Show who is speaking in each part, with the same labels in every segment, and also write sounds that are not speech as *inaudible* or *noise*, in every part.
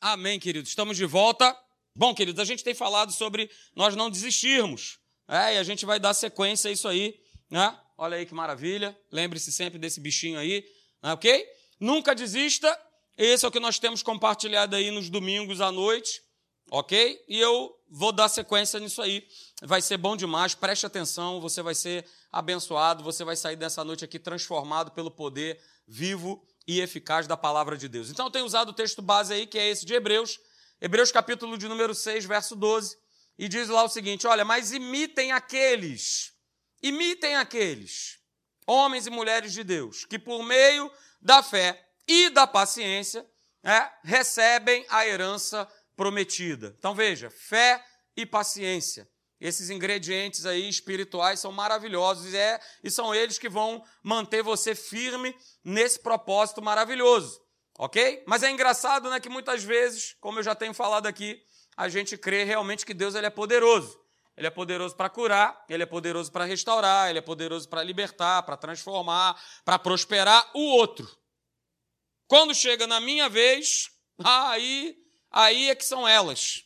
Speaker 1: Amém, queridos. Estamos de volta. Bom, queridos, a gente tem falado sobre nós não desistirmos. É, e a gente vai dar sequência a isso aí. Né? Olha aí que maravilha. Lembre-se sempre desse bichinho aí. Né? Ok? Nunca desista. Esse é o que nós temos compartilhado aí nos domingos à noite. Ok? E eu vou dar sequência nisso aí. Vai ser bom demais. Preste atenção. Você vai ser abençoado. Você vai sair dessa noite aqui transformado pelo poder vivo e eficaz da palavra de Deus. Então, eu tenho usado o texto base aí, que é esse de Hebreus, Hebreus capítulo de número 6, verso 12, e diz lá o seguinte: olha, mas imitem aqueles, imitem aqueles, homens e mulheres de Deus, que por meio da fé e da paciência é, recebem a herança prometida. Então veja, fé e paciência. Esses ingredientes aí espirituais são maravilhosos é, e são eles que vão manter você firme nesse propósito maravilhoso, ok? Mas é engraçado, né, que muitas vezes, como eu já tenho falado aqui, a gente crê realmente que Deus ele é poderoso. Ele é poderoso para curar, ele é poderoso para restaurar, ele é poderoso para libertar, para transformar, para prosperar o outro. Quando chega na minha vez, aí, aí é que são elas.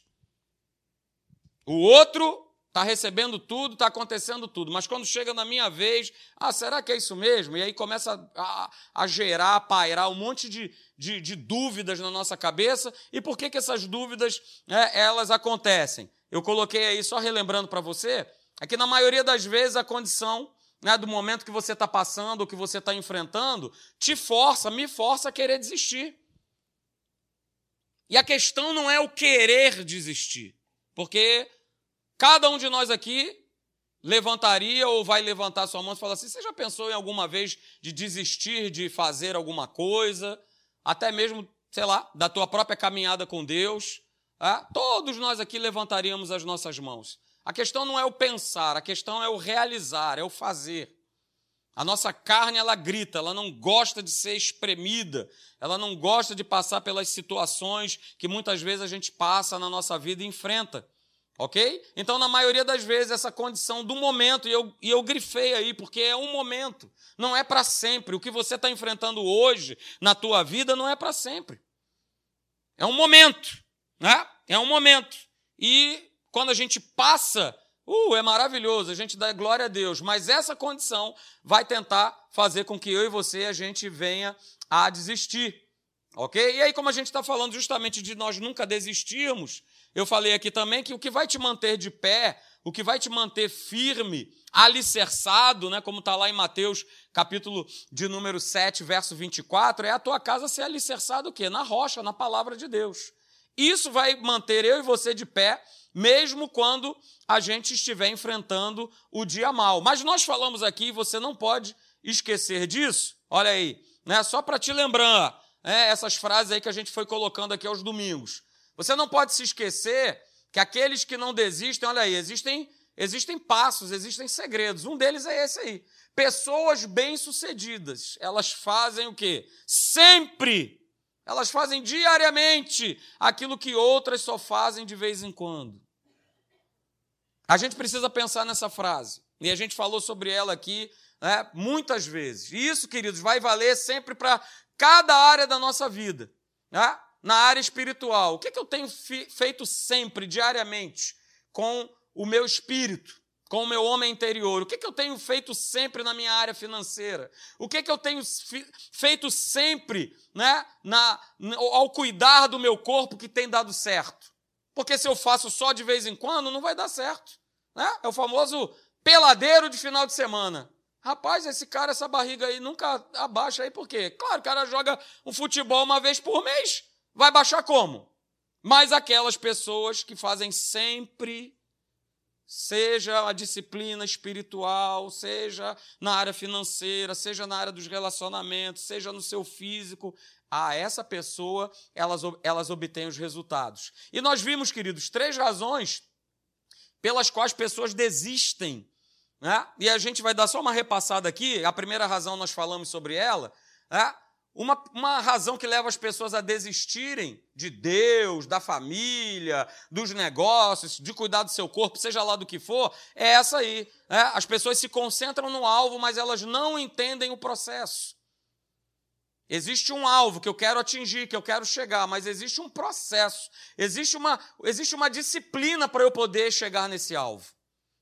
Speaker 1: O outro está recebendo tudo, está acontecendo tudo, mas quando chega na minha vez, ah, será que é isso mesmo? E aí começa a, a gerar, a pairar um monte de, de, de, dúvidas na nossa cabeça. E por que, que essas dúvidas é, elas acontecem? Eu coloquei aí, só relembrando para você, é que na maioria das vezes a condição né, do momento que você está passando, ou que você está enfrentando, te força, me força a querer desistir. E a questão não é o querer desistir, porque Cada um de nós aqui levantaria ou vai levantar sua mão e falar assim: você já pensou em alguma vez de desistir de fazer alguma coisa, até mesmo, sei lá, da tua própria caminhada com Deus? É? Todos nós aqui levantaríamos as nossas mãos. A questão não é o pensar, a questão é o realizar, é o fazer. A nossa carne, ela grita, ela não gosta de ser espremida, ela não gosta de passar pelas situações que muitas vezes a gente passa na nossa vida e enfrenta. Ok? Então, na maioria das vezes, essa condição do momento, e eu, e eu grifei aí, porque é um momento, não é para sempre. O que você está enfrentando hoje na tua vida não é para sempre. É um momento, né? É um momento. E quando a gente passa, uh, é maravilhoso, a gente dá glória a Deus, mas essa condição vai tentar fazer com que eu e você a gente venha a desistir. Ok? E aí, como a gente está falando justamente de nós nunca desistirmos, eu falei aqui também que o que vai te manter de pé, o que vai te manter firme, alicerçado, né, como está lá em Mateus, capítulo de número 7, verso 24, é a tua casa ser alicerçada o quê? Na rocha, na palavra de Deus. Isso vai manter eu e você de pé, mesmo quando a gente estiver enfrentando o dia mal. Mas nós falamos aqui, você não pode esquecer disso. Olha aí, né? Só para te lembrar, né, essas frases aí que a gente foi colocando aqui aos domingos. Você não pode se esquecer que aqueles que não desistem, olha aí, existem, existem passos, existem segredos. Um deles é esse aí. Pessoas bem-sucedidas, elas fazem o quê? Sempre. Elas fazem diariamente aquilo que outras só fazem de vez em quando. A gente precisa pensar nessa frase. E a gente falou sobre ela aqui né, muitas vezes. E isso, queridos, vai valer sempre para cada área da nossa vida. Né? Na área espiritual, o que, que eu tenho feito sempre, diariamente, com o meu espírito, com o meu homem interior? O que, que eu tenho feito sempre na minha área financeira? O que, que eu tenho feito sempre né, na, ao cuidar do meu corpo que tem dado certo? Porque se eu faço só de vez em quando, não vai dar certo. Né? É o famoso peladeiro de final de semana. Rapaz, esse cara, essa barriga aí nunca abaixa aí, por quê? Claro, o cara joga um futebol uma vez por mês. Vai baixar como? Mas aquelas pessoas que fazem sempre, seja a disciplina espiritual, seja na área financeira, seja na área dos relacionamentos, seja no seu físico, a essa pessoa elas, elas obtêm os resultados. E nós vimos, queridos, três razões pelas quais pessoas desistem. Né? E a gente vai dar só uma repassada aqui. A primeira razão nós falamos sobre ela. Né? Uma, uma razão que leva as pessoas a desistirem de Deus, da família, dos negócios, de cuidar do seu corpo, seja lá do que for, é essa aí. Né? As pessoas se concentram no alvo, mas elas não entendem o processo. Existe um alvo que eu quero atingir, que eu quero chegar, mas existe um processo, existe uma, existe uma disciplina para eu poder chegar nesse alvo.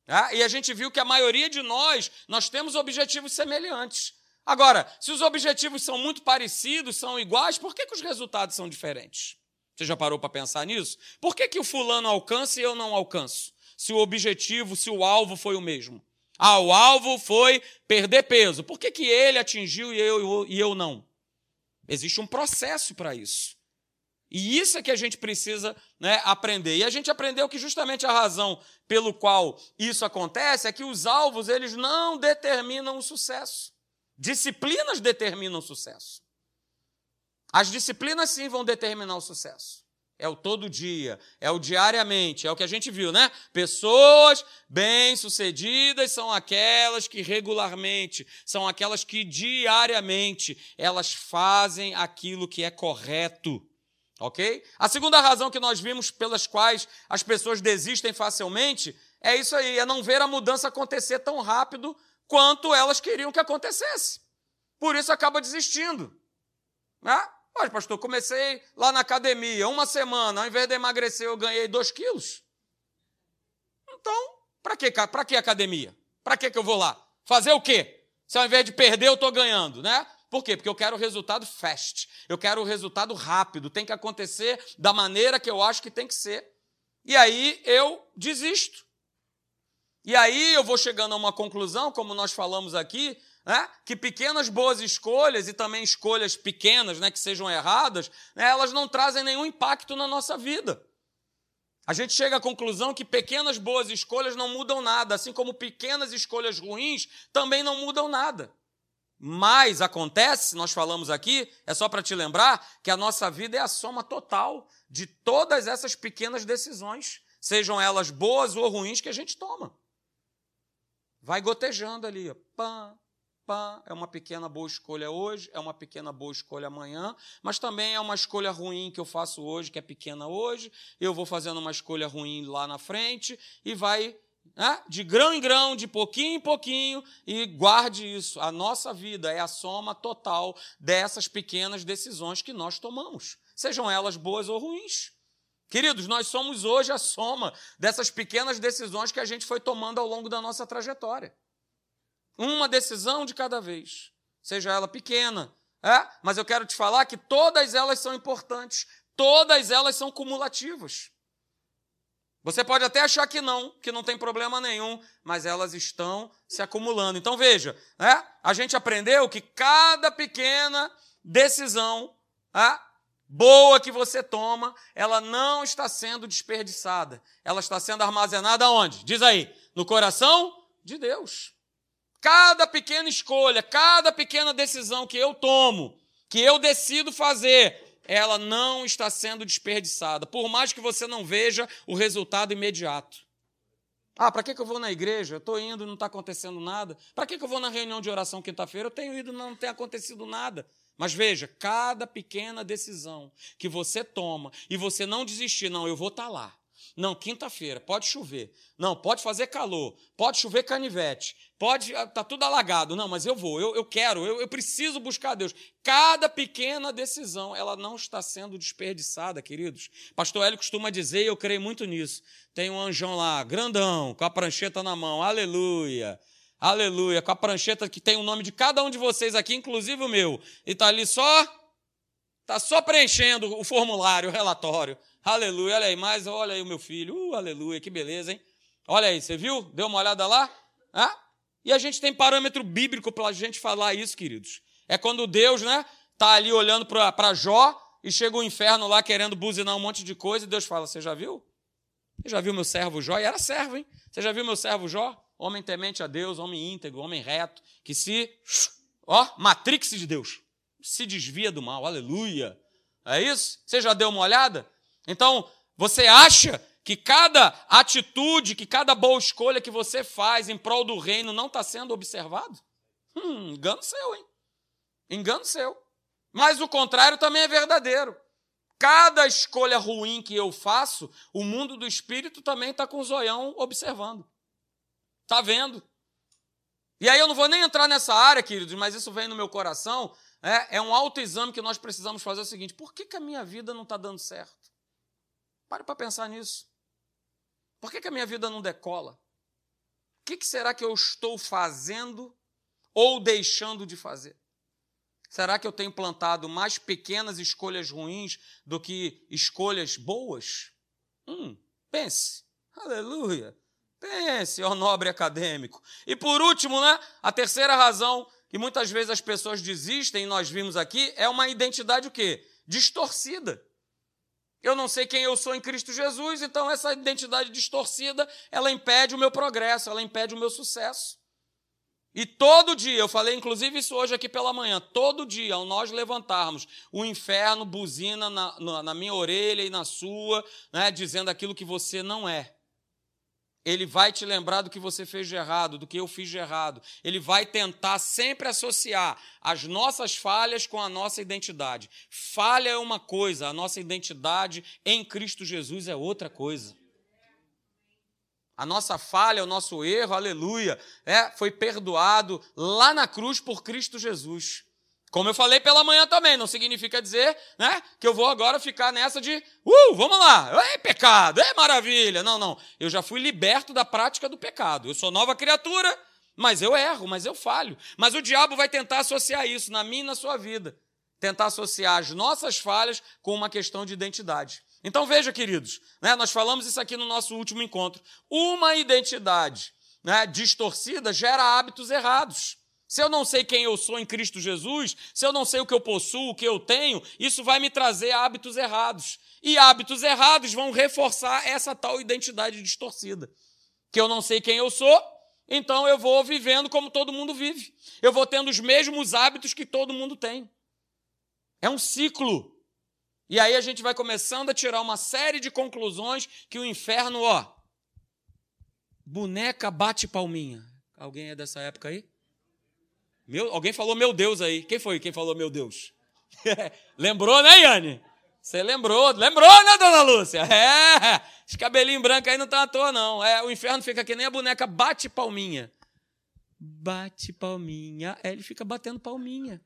Speaker 1: É? E a gente viu que a maioria de nós, nós temos objetivos semelhantes. Agora, se os objetivos são muito parecidos, são iguais, por que, que os resultados são diferentes? Você já parou para pensar nisso? Por que, que o fulano alcança e eu não alcanço? Se o objetivo, se o alvo foi o mesmo. Ah, o alvo foi perder peso. Por que, que ele atingiu e eu, e eu não? Existe um processo para isso. E isso é que a gente precisa né, aprender. E a gente aprendeu que justamente a razão pelo qual isso acontece é que os alvos eles não determinam o sucesso. Disciplinas determinam o sucesso. As disciplinas sim vão determinar o sucesso. É o todo dia, é o diariamente, é o que a gente viu, né? Pessoas bem-sucedidas são aquelas que regularmente, são aquelas que diariamente elas fazem aquilo que é correto. OK? A segunda razão que nós vimos pelas quais as pessoas desistem facilmente é isso aí, é não ver a mudança acontecer tão rápido quanto elas queriam que acontecesse. Por isso acaba desistindo. Né? Pastor, comecei lá na academia, uma semana, ao invés de emagrecer, eu ganhei dois quilos. Então, para que, pra academia? Para que, que eu vou lá? Fazer o quê? Se ao invés de perder, eu estou ganhando, né? Por quê? Porque eu quero o resultado fast, eu quero o resultado rápido, tem que acontecer da maneira que eu acho que tem que ser. E aí eu desisto. E aí eu vou chegando a uma conclusão, como nós falamos aqui, né? que pequenas boas escolhas e também escolhas pequenas, né, que sejam erradas, né, elas não trazem nenhum impacto na nossa vida. A gente chega à conclusão que pequenas boas escolhas não mudam nada, assim como pequenas escolhas ruins também não mudam nada. Mas acontece, nós falamos aqui, é só para te lembrar, que a nossa vida é a soma total de todas essas pequenas decisões, sejam elas boas ou ruins, que a gente toma. Vai gotejando ali. Pã, pá, é uma pequena boa escolha hoje, é uma pequena boa escolha amanhã, mas também é uma escolha ruim que eu faço hoje, que é pequena hoje, eu vou fazendo uma escolha ruim lá na frente e vai né, de grão em grão, de pouquinho em pouquinho, e guarde isso. A nossa vida é a soma total dessas pequenas decisões que nós tomamos, sejam elas boas ou ruins. Queridos, nós somos hoje a soma dessas pequenas decisões que a gente foi tomando ao longo da nossa trajetória. Uma decisão de cada vez, seja ela pequena. É? Mas eu quero te falar que todas elas são importantes, todas elas são cumulativas. Você pode até achar que não, que não tem problema nenhum, mas elas estão se acumulando. Então veja, é? a gente aprendeu que cada pequena decisão é? Boa que você toma, ela não está sendo desperdiçada. Ela está sendo armazenada onde? Diz aí, no coração de Deus. Cada pequena escolha, cada pequena decisão que eu tomo, que eu decido fazer, ela não está sendo desperdiçada, por mais que você não veja o resultado imediato. Ah, para que, que eu vou na igreja? Eu estou indo e não está acontecendo nada. Para que, que eu vou na reunião de oração quinta-feira? Eu tenho ido e não tem acontecido nada. Mas veja, cada pequena decisão que você toma e você não desistir, não, eu vou estar tá lá. Não, quinta-feira, pode chover. Não, pode fazer calor. Pode chover canivete. Pode, tá tudo alagado. Não, mas eu vou, eu, eu quero, eu, eu preciso buscar Deus. Cada pequena decisão, ela não está sendo desperdiçada, queridos. Pastor Hélio costuma dizer, e eu creio muito nisso. Tem um anjão lá, grandão, com a prancheta na mão. Aleluia. Aleluia. Com a prancheta que tem o nome de cada um de vocês aqui, inclusive o meu. E está ali só, está só preenchendo o formulário, o relatório. Aleluia, olha aí, mas olha aí o meu filho. Uh, aleluia, que beleza, hein? Olha aí, você viu? Deu uma olhada lá? Ah? E a gente tem parâmetro bíblico para a gente falar isso, queridos. É quando Deus, né, tá ali olhando para Jó e chega o inferno lá querendo buzinar um monte de coisa e Deus fala: Você já viu? Você já viu meu servo Jó? E era servo, hein? Você já viu meu servo Jó? Homem temente a Deus, homem íntegro, homem reto, que se, ó, matrix de Deus, se desvia do mal, aleluia. É isso? Você já deu uma olhada? Então, você acha que cada atitude, que cada boa escolha que você faz em prol do reino não está sendo observado? Hum, engano seu, hein? Engano seu. Mas o contrário também é verdadeiro. Cada escolha ruim que eu faço, o mundo do espírito também está com o zoião observando. Está vendo? E aí eu não vou nem entrar nessa área, queridos, mas isso vem no meu coração. é, é um autoexame que nós precisamos fazer o seguinte: por que, que a minha vida não está dando certo? Pare para pensar nisso. Por que, que a minha vida não decola? O que, que será que eu estou fazendo ou deixando de fazer? Será que eu tenho plantado mais pequenas escolhas ruins do que escolhas boas? Hum, pense. Aleluia. Pense, ó nobre acadêmico. E por último, né, a terceira razão que muitas vezes as pessoas desistem, e nós vimos aqui, é uma identidade o quê? Distorcida. Eu não sei quem eu sou em Cristo Jesus, então essa identidade distorcida, ela impede o meu progresso, ela impede o meu sucesso. E todo dia, eu falei inclusive isso hoje aqui pela manhã, todo dia, ao nós levantarmos, o inferno buzina na, na, na minha orelha e na sua, né, dizendo aquilo que você não é. Ele vai te lembrar do que você fez de errado, do que eu fiz de errado. Ele vai tentar sempre associar as nossas falhas com a nossa identidade. Falha é uma coisa, a nossa identidade em Cristo Jesus é outra coisa. A nossa falha, o nosso erro, aleluia, é, foi perdoado lá na cruz por Cristo Jesus. Como eu falei pela manhã também, não significa dizer né, que eu vou agora ficar nessa de, uh, vamos lá, é pecado, é maravilha. Não, não, eu já fui liberto da prática do pecado. Eu sou nova criatura, mas eu erro, mas eu falho. Mas o diabo vai tentar associar isso na minha e na sua vida. Tentar associar as nossas falhas com uma questão de identidade. Então veja, queridos, né, nós falamos isso aqui no nosso último encontro. Uma identidade né, distorcida gera hábitos errados. Se eu não sei quem eu sou em Cristo Jesus, se eu não sei o que eu possuo, o que eu tenho, isso vai me trazer hábitos errados. E hábitos errados vão reforçar essa tal identidade distorcida. Que eu não sei quem eu sou, então eu vou vivendo como todo mundo vive. Eu vou tendo os mesmos hábitos que todo mundo tem. É um ciclo. E aí a gente vai começando a tirar uma série de conclusões que o inferno, ó, boneca bate palminha. Alguém é dessa época aí? Meu, alguém falou meu Deus aí. Quem foi quem falou meu Deus? *laughs* lembrou, né, Yane? Você lembrou, lembrou, né, dona Lúcia? *laughs* É, esse cabelinho branco aí não tá à toa, não. É, o inferno fica que nem a boneca bate palminha. Bate palminha. É, ele fica batendo palminha.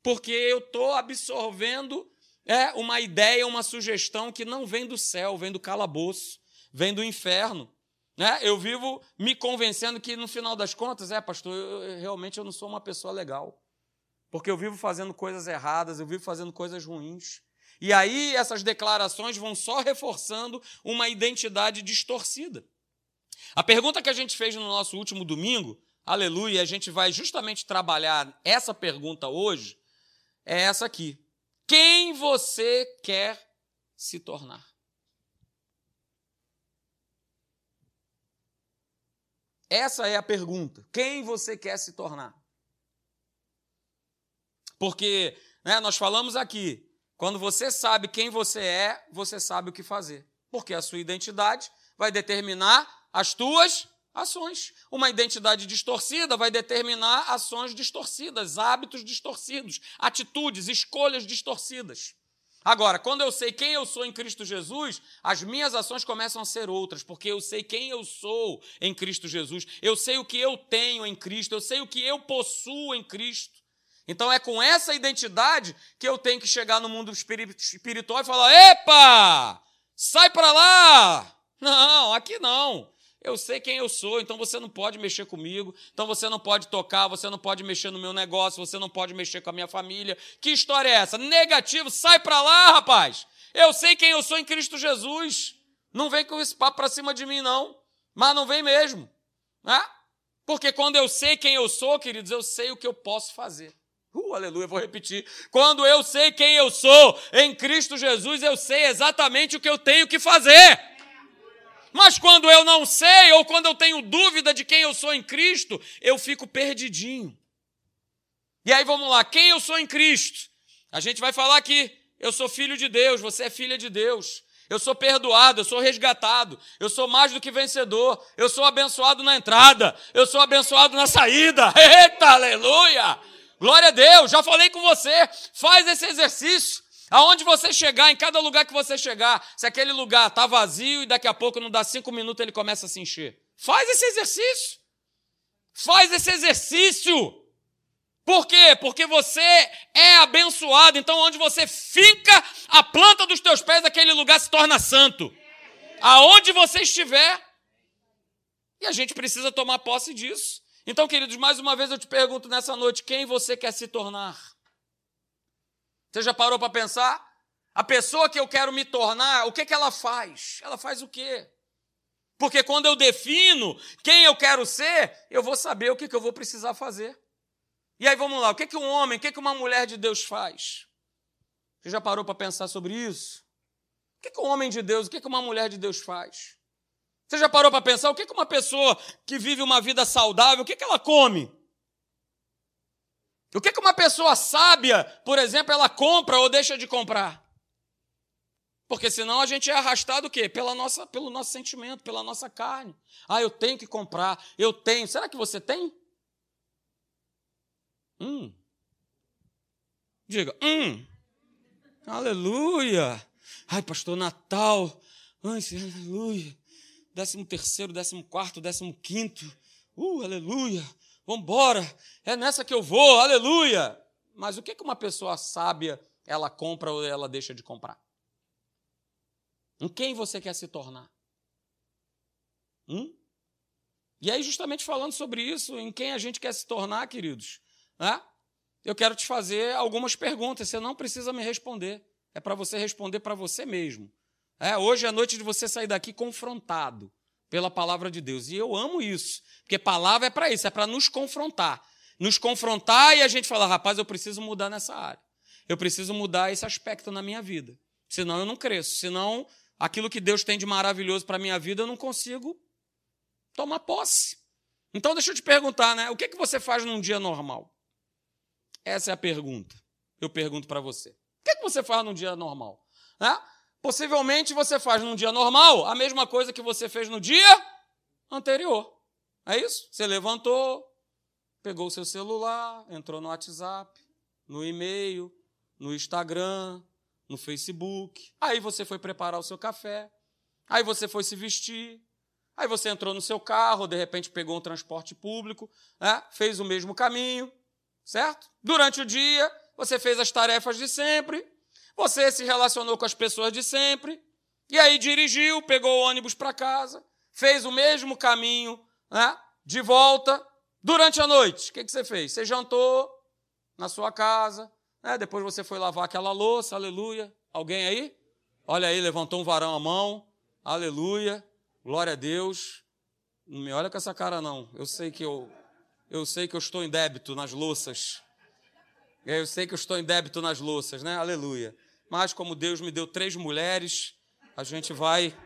Speaker 1: Porque eu tô absorvendo é uma ideia, uma sugestão que não vem do céu, vem do calabouço, vem do inferno. Né? Eu vivo me convencendo que, no final das contas, é, pastor, eu, realmente eu não sou uma pessoa legal. Porque eu vivo fazendo coisas erradas, eu vivo fazendo coisas ruins. E aí essas declarações vão só reforçando uma identidade distorcida. A pergunta que a gente fez no nosso último domingo, aleluia, a gente vai justamente trabalhar essa pergunta hoje, é essa aqui. Quem você quer se tornar? Essa é a pergunta. Quem você quer se tornar? Porque né, nós falamos aqui, quando você sabe quem você é, você sabe o que fazer. Porque a sua identidade vai determinar as tuas ações. Uma identidade distorcida vai determinar ações distorcidas, hábitos distorcidos, atitudes, escolhas distorcidas. Agora, quando eu sei quem eu sou em Cristo Jesus, as minhas ações começam a ser outras, porque eu sei quem eu sou em Cristo Jesus, eu sei o que eu tenho em Cristo, eu sei o que eu possuo em Cristo. Então é com essa identidade que eu tenho que chegar no mundo espiritual e falar: epa, sai para lá! Não, aqui não. Eu sei quem eu sou, então você não pode mexer comigo, então você não pode tocar, você não pode mexer no meu negócio, você não pode mexer com a minha família. Que história é essa? Negativo, sai para lá, rapaz. Eu sei quem eu sou em Cristo Jesus. Não vem com esse papo para cima de mim, não. Mas não vem mesmo. Né? Porque quando eu sei quem eu sou, queridos, eu sei o que eu posso fazer. Uh, aleluia, vou repetir. Quando eu sei quem eu sou em Cristo Jesus, eu sei exatamente o que eu tenho que fazer. Mas quando eu não sei, ou quando eu tenho dúvida de quem eu sou em Cristo, eu fico perdidinho. E aí vamos lá, quem eu sou em Cristo? A gente vai falar aqui, eu sou filho de Deus, você é filha de Deus. Eu sou perdoado, eu sou resgatado, eu sou mais do que vencedor, eu sou abençoado na entrada, eu sou abençoado na saída. *laughs* Eita, aleluia! Glória a Deus, já falei com você, faz esse exercício. Aonde você chegar, em cada lugar que você chegar, se aquele lugar está vazio e daqui a pouco não dá cinco minutos ele começa a se encher. Faz esse exercício. Faz esse exercício. Por quê? Porque você é abençoado. Então, onde você fica, a planta dos teus pés, aquele lugar se torna santo. Aonde você estiver. E a gente precisa tomar posse disso. Então, queridos, mais uma vez eu te pergunto nessa noite: quem você quer se tornar? Você já parou para pensar? A pessoa que eu quero me tornar, o que, que ela faz? Ela faz o quê? Porque quando eu defino quem eu quero ser, eu vou saber o que, que eu vou precisar fazer. E aí vamos lá, o que, que um homem, o que, que uma mulher de Deus faz? Você já parou para pensar sobre isso? O que, que um homem de Deus, o que, que uma mulher de Deus faz? Você já parou para pensar o que, que uma pessoa que vive uma vida saudável, o que, que ela come? O que, que uma pessoa sábia, por exemplo, ela compra ou deixa de comprar? Porque senão a gente é arrastado o quê? Pela nossa, pelo nosso sentimento, pela nossa carne. Ah, eu tenho que comprar, eu tenho. Será que você tem? Hum. Diga, hum. Aleluia. Ai, pastor, Natal. Ai, aleluia. Décimo terceiro, décimo quarto, décimo quinto. Uh, aleluia. Vambora. É nessa que eu vou, aleluia. Mas o que uma pessoa sábia ela compra ou ela deixa de comprar? Em quem você quer se tornar? Hum? E aí, justamente falando sobre isso, em quem a gente quer se tornar, queridos, né? eu quero te fazer algumas perguntas. Você não precisa me responder. É para você responder para você mesmo. É, hoje é a noite de você sair daqui confrontado pela palavra de Deus. E eu amo isso, porque palavra é para isso, é para nos confrontar. Nos confrontar e a gente falar, rapaz, eu preciso mudar nessa área. Eu preciso mudar esse aspecto na minha vida. Senão eu não cresço. Senão aquilo que Deus tem de maravilhoso para a minha vida, eu não consigo tomar posse. Então, deixa eu te perguntar, né? O que, que você faz num dia normal? Essa é a pergunta. Eu pergunto para você. O que, que você faz num dia normal? Né? Possivelmente você faz num dia normal a mesma coisa que você fez no dia anterior. É isso? Você levantou, pegou o seu celular, entrou no WhatsApp, no e-mail, no Instagram, no Facebook. Aí você foi preparar o seu café. Aí você foi se vestir. Aí você entrou no seu carro, de repente pegou um transporte público, né? fez o mesmo caminho, certo? Durante o dia, você fez as tarefas de sempre, você se relacionou com as pessoas de sempre, e aí dirigiu, pegou o ônibus para casa, fez o mesmo caminho né? de volta. Durante a noite, o que, que você fez? Você jantou na sua casa, né? Depois você foi lavar aquela louça, aleluia. Alguém aí? Olha aí, levantou um varão a mão, aleluia, glória a Deus. Não me olha com essa cara, não. Eu sei que eu, eu sei que eu estou em débito nas louças. Eu sei que eu estou em débito nas louças, né? Aleluia. Mas como Deus me deu três mulheres, a gente vai.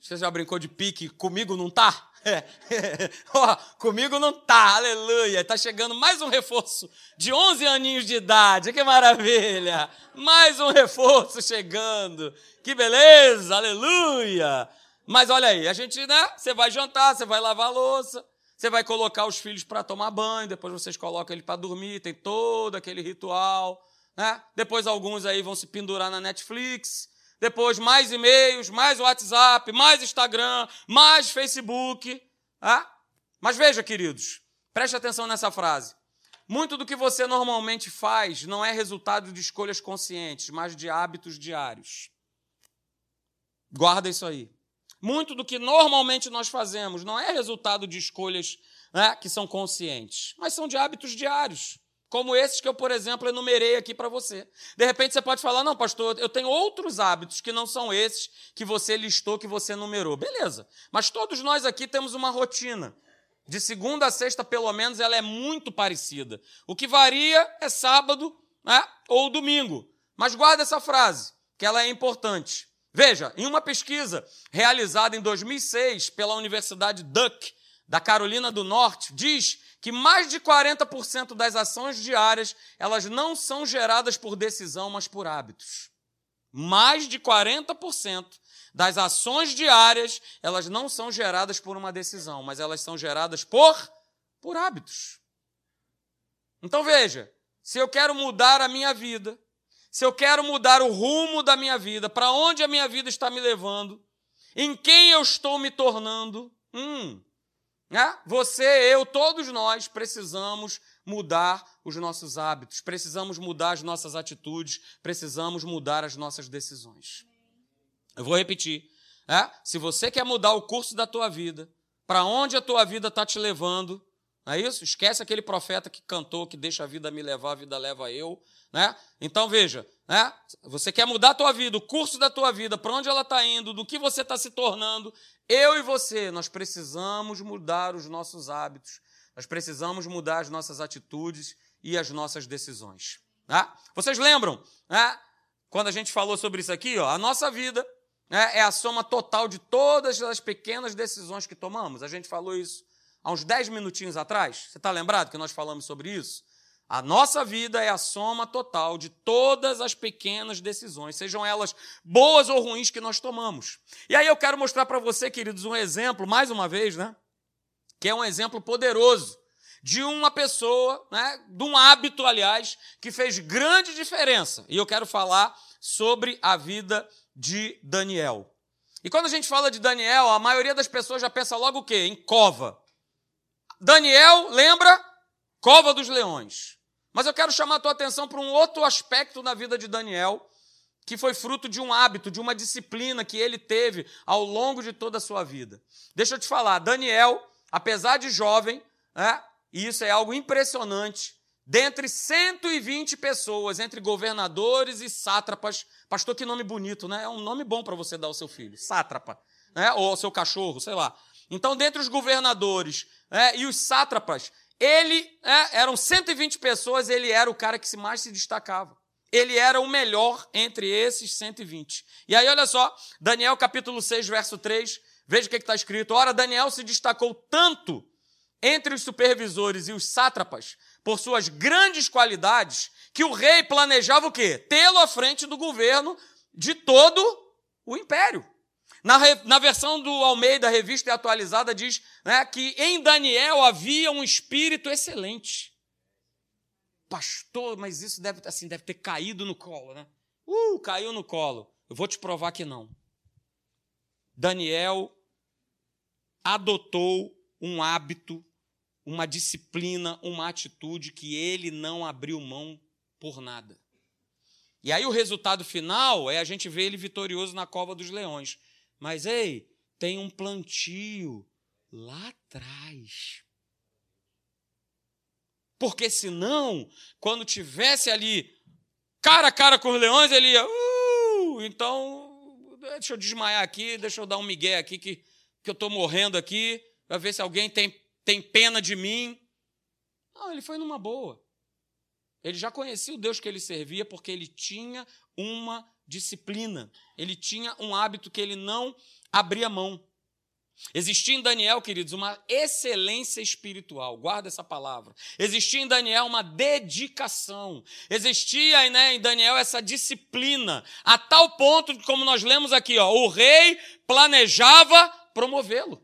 Speaker 1: Você já brincou de pique? Comigo não tá? É. *laughs* oh, comigo não tá, aleluia. Tá chegando mais um reforço de 11 aninhos de idade, que maravilha. Mais um reforço chegando, que beleza, aleluia. Mas olha aí, a gente, né? Você vai jantar, você vai lavar a louça, você vai colocar os filhos para tomar banho, depois vocês colocam ele para dormir, tem todo aquele ritual, né? Depois alguns aí vão se pendurar na Netflix, depois mais e-mails, mais WhatsApp, mais Instagram, mais Facebook. Ah? Mas veja, queridos, preste atenção nessa frase. Muito do que você normalmente faz não é resultado de escolhas conscientes, mas de hábitos diários. Guarda isso aí. Muito do que normalmente nós fazemos não é resultado de escolhas né, que são conscientes, mas são de hábitos diários como esses que eu, por exemplo, enumerei aqui para você. De repente você pode falar: não, pastor, eu tenho outros hábitos que não são esses que você listou, que você enumerou. Beleza. Mas todos nós aqui temos uma rotina. De segunda a sexta, pelo menos, ela é muito parecida. O que varia é sábado né, ou domingo. Mas guarda essa frase, que ela é importante. Veja, em uma pesquisa realizada em 2006 pela Universidade Duke, da Carolina do Norte, diz que mais de 40% das ações diárias, elas não são geradas por decisão, mas por hábitos. Mais de 40% das ações diárias, elas não são geradas por uma decisão, mas elas são geradas por por hábitos. Então veja, se eu quero mudar a minha vida, se eu quero mudar o rumo da minha vida, para onde a minha vida está me levando, em quem eu estou me tornando, hum, Né? Você, eu, todos nós precisamos mudar os nossos hábitos, precisamos mudar as nossas atitudes, precisamos mudar as nossas decisões. Eu vou repetir. Né? Se você quer mudar o curso da tua vida, para onde a tua vida está te levando, não é isso? Esquece aquele profeta que cantou que deixa a vida me levar, a vida leva eu. Né? Então veja, né? você quer mudar a tua vida, o curso da tua vida, para onde ela está indo, do que você está se tornando. Eu e você, nós precisamos mudar os nossos hábitos, nós precisamos mudar as nossas atitudes e as nossas decisões. Né? Vocês lembram, né? quando a gente falou sobre isso aqui, ó, a nossa vida né, é a soma total de todas as pequenas decisões que tomamos. A gente falou isso há uns 10 minutinhos atrás. Você está lembrado que nós falamos sobre isso? A nossa vida é a soma total de todas as pequenas decisões, sejam elas boas ou ruins que nós tomamos. E aí eu quero mostrar para você, queridos, um exemplo, mais uma vez, né? Que é um exemplo poderoso de uma pessoa, né, de um hábito, aliás, que fez grande diferença. E eu quero falar sobre a vida de Daniel. E quando a gente fala de Daniel, a maioria das pessoas já pensa logo o quê? Em cova. Daniel, lembra? Cova dos leões. Mas eu quero chamar a tua atenção para um outro aspecto da vida de Daniel, que foi fruto de um hábito, de uma disciplina que ele teve ao longo de toda a sua vida. Deixa eu te falar, Daniel, apesar de jovem, né, e isso é algo impressionante, dentre 120 pessoas, entre governadores e sátrapas, pastor, que nome bonito, né? É um nome bom para você dar ao seu filho, sátrapa, né? ou ao seu cachorro, sei lá. Então, dentre os governadores é, e os sátrapas, ele é, eram 120 pessoas, ele era o cara que mais se destacava. Ele era o melhor entre esses 120. E aí, olha só, Daniel capítulo 6, verso 3, veja o que está escrito. Ora, Daniel se destacou tanto entre os supervisores e os sátrapas por suas grandes qualidades que o rei planejava o quê? Tê-lo à frente do governo de todo o império. Na, na versão do Almeida, revista atualizada, diz né, que em Daniel havia um espírito excelente. Pastor, mas isso deve, assim, deve ter caído no colo, né? Uh, caiu no colo. Eu vou te provar que não. Daniel adotou um hábito, uma disciplina, uma atitude que ele não abriu mão por nada. E aí o resultado final é a gente ver ele vitorioso na cova dos leões. Mas ei, tem um plantio lá atrás. Porque senão, quando tivesse ali cara a cara com os leões, ele ia, uh, então, deixa eu desmaiar aqui, deixa eu dar um migué aqui que, que eu estou morrendo aqui, para ver se alguém tem, tem pena de mim. Não, ele foi numa boa. Ele já conhecia o Deus que ele servia porque ele tinha uma disciplina. Ele tinha um hábito que ele não abria mão. Existia em Daniel, queridos, uma excelência espiritual, guarda essa palavra. Existia em Daniel uma dedicação. Existia né, em Daniel essa disciplina, a tal ponto que, como nós lemos aqui, ó, o rei planejava promovê-lo.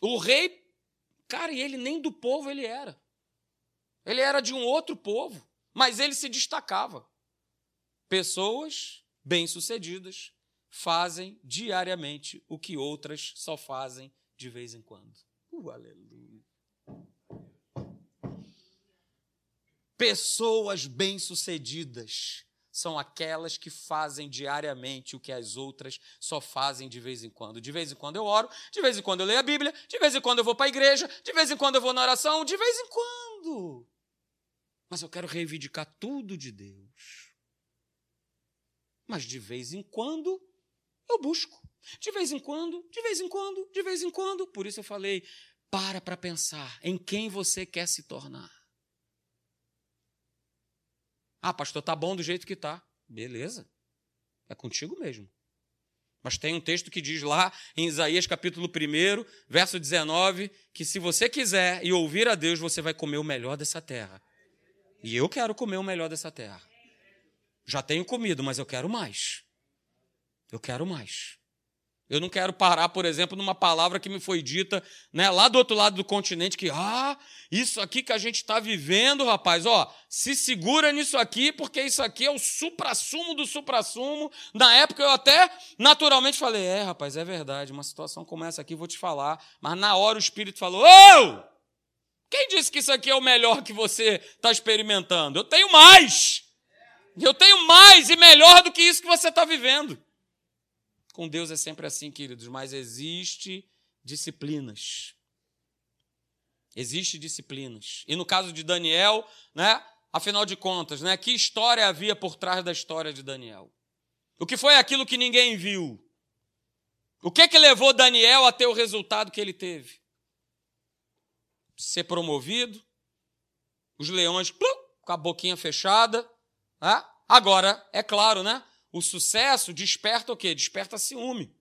Speaker 1: O rei, cara, e ele nem do povo ele era. Ele era de um outro povo, mas ele se destacava. Pessoas bem-sucedidas fazem diariamente o que outras só fazem de vez em quando. Uh, aleluia. Pessoas bem-sucedidas são aquelas que fazem diariamente o que as outras só fazem de vez em quando. De vez em quando eu oro, de vez em quando eu leio a Bíblia, de vez em quando eu vou para a igreja, de vez em quando eu vou na oração, de vez em quando. Mas eu quero reivindicar tudo de Deus. Mas de vez em quando eu busco. De vez em quando, de vez em quando, de vez em quando. Por isso eu falei: para para pensar em quem você quer se tornar. Ah, pastor, tá bom do jeito que tá. Beleza. É contigo mesmo. Mas tem um texto que diz lá em Isaías capítulo 1, verso 19, que se você quiser e ouvir a Deus, você vai comer o melhor dessa terra. E eu quero comer o melhor dessa terra. Já tenho comido, mas eu quero mais. Eu quero mais. Eu não quero parar, por exemplo, numa palavra que me foi dita né, lá do outro lado do continente, que, ah, isso aqui que a gente está vivendo, rapaz, ó, se segura nisso aqui, porque isso aqui é o supra-sumo do supra-sumo. Na época eu até naturalmente falei, é, rapaz, é verdade, uma situação como essa aqui, vou te falar. Mas na hora o Espírito falou, ô! Quem disse que isso aqui é o melhor que você está experimentando? Eu tenho mais! Eu tenho mais e melhor do que isso que você está vivendo. Com Deus é sempre assim, queridos, mas existe disciplinas. Existe disciplinas. E no caso de Daniel, né? Afinal de contas, né? Que história havia por trás da história de Daniel? O que foi aquilo que ninguém viu? O que que levou Daniel a ter o resultado que ele teve? Ser promovido, os leões plum, com a boquinha fechada. Agora, é claro, né? O sucesso desperta o quê? Desperta ciúme.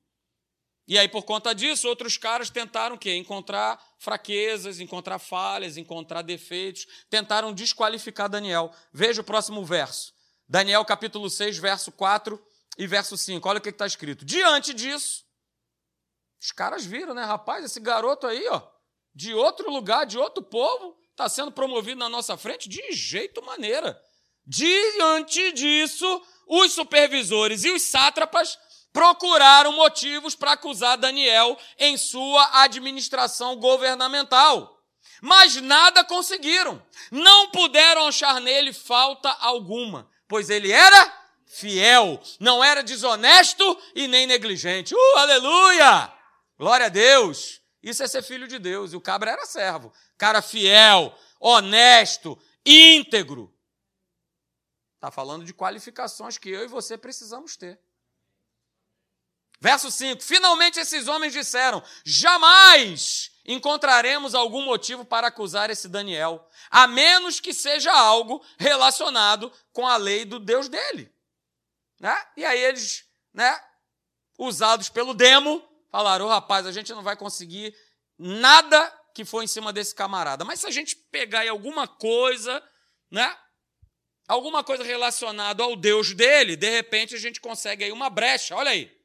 Speaker 1: E aí, por conta disso, outros caras tentaram o quê? Encontrar fraquezas, encontrar falhas, encontrar defeitos, tentaram desqualificar Daniel. Veja o próximo verso. Daniel capítulo 6, verso 4 e verso 5. Olha o que está escrito. Diante disso, os caras viram, né? Rapaz, esse garoto aí, ó, de outro lugar, de outro povo, está sendo promovido na nossa frente de jeito maneira. Diante disso, os supervisores e os sátrapas procuraram motivos para acusar Daniel em sua administração governamental. Mas nada conseguiram. Não puderam achar nele falta alguma, pois ele era fiel, não era desonesto e nem negligente. Uh, aleluia! Glória a Deus! Isso é ser filho de Deus. E o cabra era servo. Cara fiel, honesto, íntegro. Está falando de qualificações que eu e você precisamos ter. Verso 5: Finalmente esses homens disseram: jamais encontraremos algum motivo para acusar esse Daniel, a menos que seja algo relacionado com a lei do Deus dele. Né? E aí eles, né, usados pelo demo, falaram: oh, rapaz, a gente não vai conseguir nada que for em cima desse camarada. Mas se a gente pegar aí alguma coisa, né, alguma coisa relacionada ao Deus dele, de repente a gente consegue aí uma brecha. Olha aí.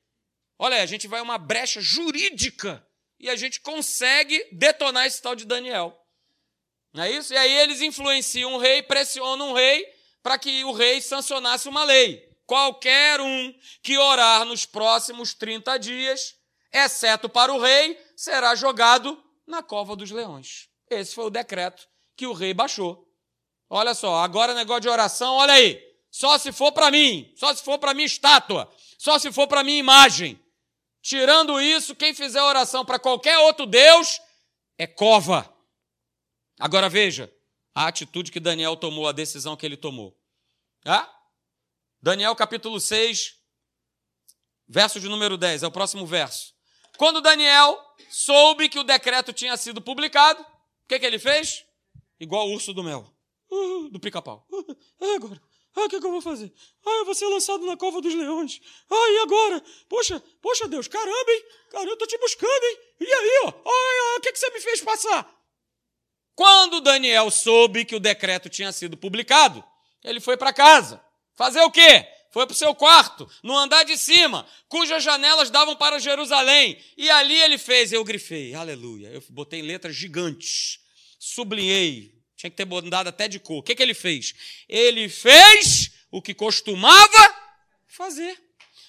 Speaker 1: Olha aí, a gente vai uma brecha jurídica e a gente consegue detonar esse tal de Daniel. Não é isso? E aí eles influenciam o rei, pressionam o rei para que o rei sancionasse uma lei. Qualquer um que orar nos próximos 30 dias, exceto para o rei, será jogado na cova dos leões. Esse foi o decreto que o rei baixou. Olha só, agora negócio de oração, olha aí. Só se for para mim, só se for para minha estátua, só se for para minha imagem. Tirando isso, quem fizer oração para qualquer outro Deus é cova. Agora veja a atitude que Daniel tomou, a decisão que ele tomou. Daniel capítulo 6, verso de número 10, é o próximo verso. Quando Daniel soube que o decreto tinha sido publicado, o que, que ele fez? Igual o urso do mel. Uh, do pica-pau. Uh, agora? Ah, o que, que, eu vou fazer? Ah, eu vou ser lançado na cova dos leões. Ah, e agora? Poxa, poxa Deus, caramba, hein? Cara, eu tô te buscando, hein? E aí, ó? Ah, o que, que você me fez passar? Quando Daniel soube que o decreto tinha sido publicado, ele foi para casa. Fazer o quê? Foi para o seu quarto, no andar de cima, cujas janelas davam para Jerusalém. E ali ele fez, eu grifei, aleluia. Eu botei letras gigantes, sublinhei, tinha que ter botado até de cor. O que, que ele fez? Ele fez o que costumava fazer.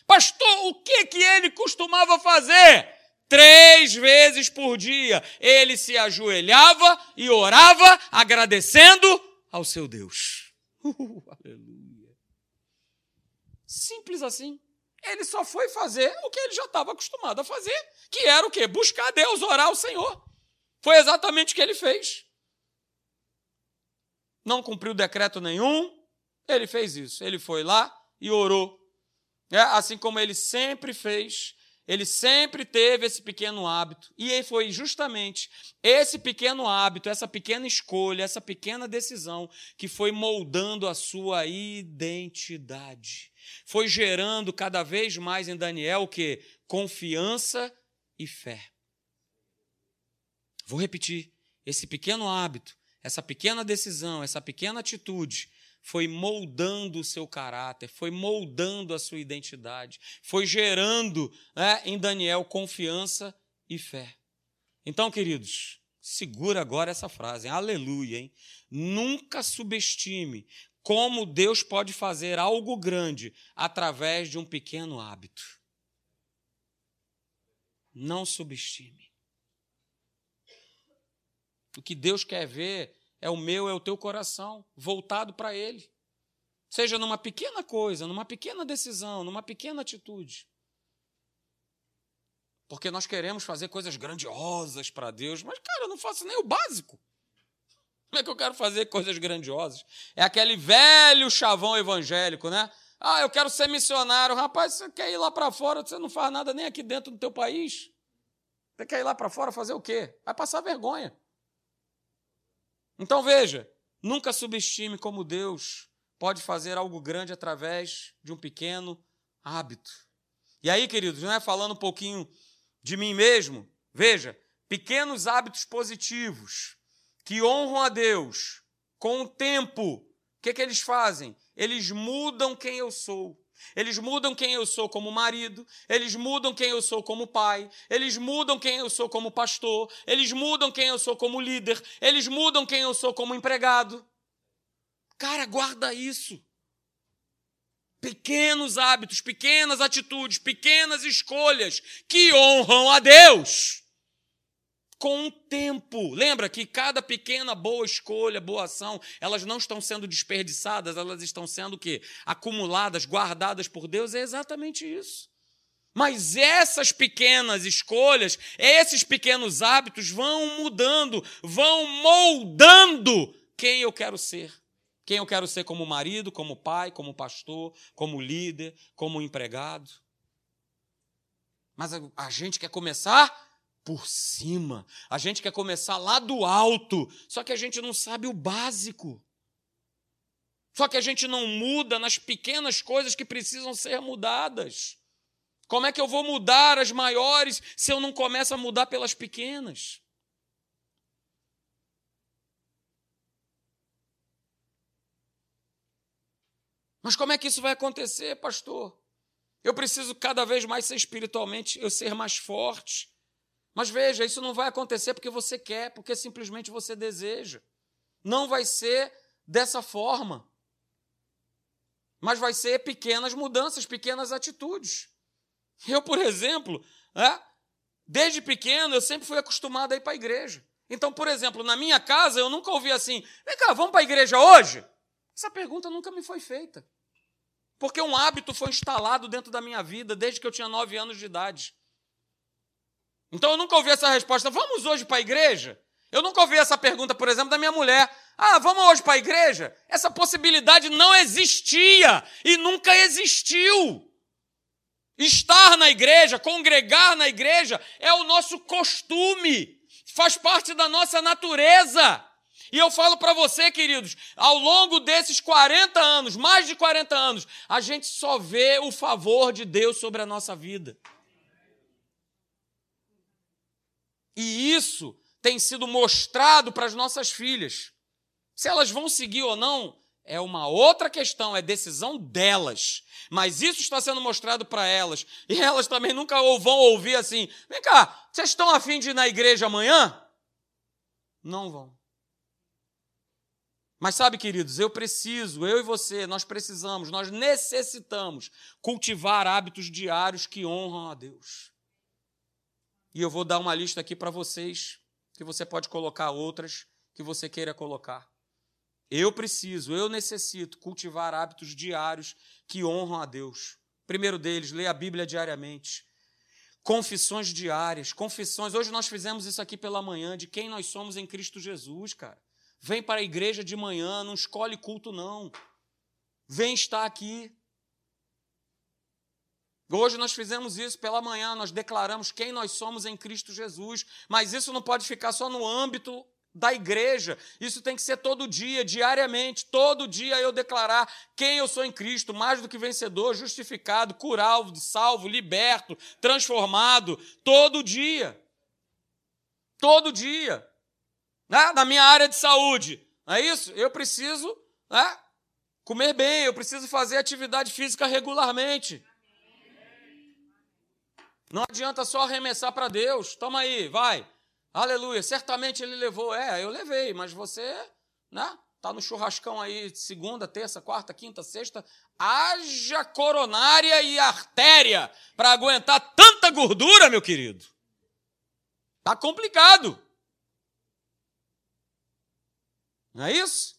Speaker 1: Pastor, o que, que ele costumava fazer? Três vezes por dia ele se ajoelhava e orava, agradecendo ao seu Deus. *laughs* Uh, aleluia. Simples assim. Ele só foi fazer o que ele já estava acostumado a fazer, que era o quê? Buscar Deus, orar ao Senhor. Foi exatamente o que ele fez não cumpriu decreto nenhum, ele fez isso. Ele foi lá e orou. É, assim como ele sempre fez, ele sempre teve esse pequeno hábito. E foi justamente esse pequeno hábito, essa pequena escolha, essa pequena decisão que foi moldando a sua identidade. Foi gerando cada vez mais em Daniel o que? Confiança e fé. Vou repetir. Esse pequeno hábito essa pequena decisão, essa pequena atitude foi moldando o seu caráter, foi moldando a sua identidade, foi gerando né, em Daniel confiança e fé. Então, queridos, segura agora essa frase, hein? aleluia, hein? Nunca subestime como Deus pode fazer algo grande através de um pequeno hábito. Não subestime. O que Deus quer ver é o meu, é o teu coração voltado para Ele. Seja numa pequena coisa, numa pequena decisão, numa pequena atitude. Porque nós queremos fazer coisas grandiosas para Deus, mas, cara, eu não faço nem o básico. Como é que eu quero fazer coisas grandiosas? É aquele velho chavão evangélico, né? Ah, eu quero ser missionário. Rapaz, você quer ir lá para fora, você não faz nada nem aqui dentro do teu país. Você quer ir lá para fora fazer o quê? Vai passar vergonha. Então veja, nunca subestime como Deus pode fazer algo grande através de um pequeno hábito. E aí, queridos, né, falando um pouquinho de mim mesmo, veja, pequenos hábitos positivos que honram a Deus com o tempo, o que, que eles fazem? Eles mudam quem eu sou. Eles mudam quem eu sou como marido, eles mudam quem eu sou como pai, eles mudam quem eu sou como pastor, eles mudam quem eu sou como líder, eles mudam quem eu sou como empregado. Cara, guarda isso. Pequenos hábitos, pequenas atitudes, pequenas escolhas que honram a Deus com o tempo. Lembra que cada pequena boa escolha, boa ação, elas não estão sendo desperdiçadas, elas estão sendo o quê? Acumuladas, guardadas por Deus, é exatamente isso. Mas essas pequenas escolhas, esses pequenos hábitos vão mudando, vão moldando quem eu quero ser. Quem eu quero ser como marido, como pai, como pastor, como líder, como empregado. Mas a gente quer começar por cima. A gente quer começar lá do alto, só que a gente não sabe o básico. Só que a gente não muda nas pequenas coisas que precisam ser mudadas. Como é que eu vou mudar as maiores se eu não começo a mudar pelas pequenas? Mas como é que isso vai acontecer, pastor? Eu preciso cada vez mais ser espiritualmente, eu ser mais forte. Mas veja, isso não vai acontecer porque você quer, porque simplesmente você deseja. Não vai ser dessa forma. Mas vai ser pequenas mudanças, pequenas atitudes. Eu, por exemplo, é, desde pequeno, eu sempre fui acostumado a ir para a igreja. Então, por exemplo, na minha casa, eu nunca ouvi assim: vem cá, vamos para a igreja hoje? Essa pergunta nunca me foi feita. Porque um hábito foi instalado dentro da minha vida desde que eu tinha nove anos de idade. Então eu nunca ouvi essa resposta, vamos hoje para a igreja? Eu nunca ouvi essa pergunta, por exemplo, da minha mulher. Ah, vamos hoje para a igreja? Essa possibilidade não existia e nunca existiu. Estar na igreja, congregar na igreja, é o nosso costume, faz parte da nossa natureza. E eu falo para você, queridos, ao longo desses 40 anos, mais de 40 anos, a gente só vê o favor de Deus sobre a nossa vida. E isso tem sido mostrado para as nossas filhas. Se elas vão seguir ou não, é uma outra questão, é decisão delas. Mas isso está sendo mostrado para elas. E elas também nunca vão ouvir assim: vem cá, vocês estão afim de ir na igreja amanhã? Não vão. Mas sabe, queridos, eu preciso, eu e você, nós precisamos, nós necessitamos cultivar hábitos diários que honram a Deus. E eu vou dar uma lista aqui para vocês, que você pode colocar outras que você queira colocar. Eu preciso, eu necessito cultivar hábitos diários que honram a Deus. Primeiro deles, ler a Bíblia diariamente. Confissões diárias, confissões. Hoje nós fizemos isso aqui pela manhã, de quem nós somos em Cristo Jesus, cara. Vem para a igreja de manhã, não escolhe culto, não. Vem estar aqui. Hoje nós fizemos isso pela manhã, nós declaramos quem nós somos em Cristo Jesus, mas isso não pode ficar só no âmbito da igreja, isso tem que ser todo dia, diariamente, todo dia eu declarar quem eu sou em Cristo, mais do que vencedor, justificado, curado, salvo, liberto, transformado, todo dia. Todo dia. Né? Na minha área de saúde, não é isso? Eu preciso né, comer bem, eu preciso fazer atividade física regularmente. Não adianta só arremessar para Deus. Toma aí, vai. Aleluia. Certamente ele levou. É, eu levei, mas você, né? Tá no churrascão aí segunda, terça, quarta, quinta, sexta. Haja coronária e artéria para aguentar tanta gordura, meu querido. Tá complicado. Não é isso?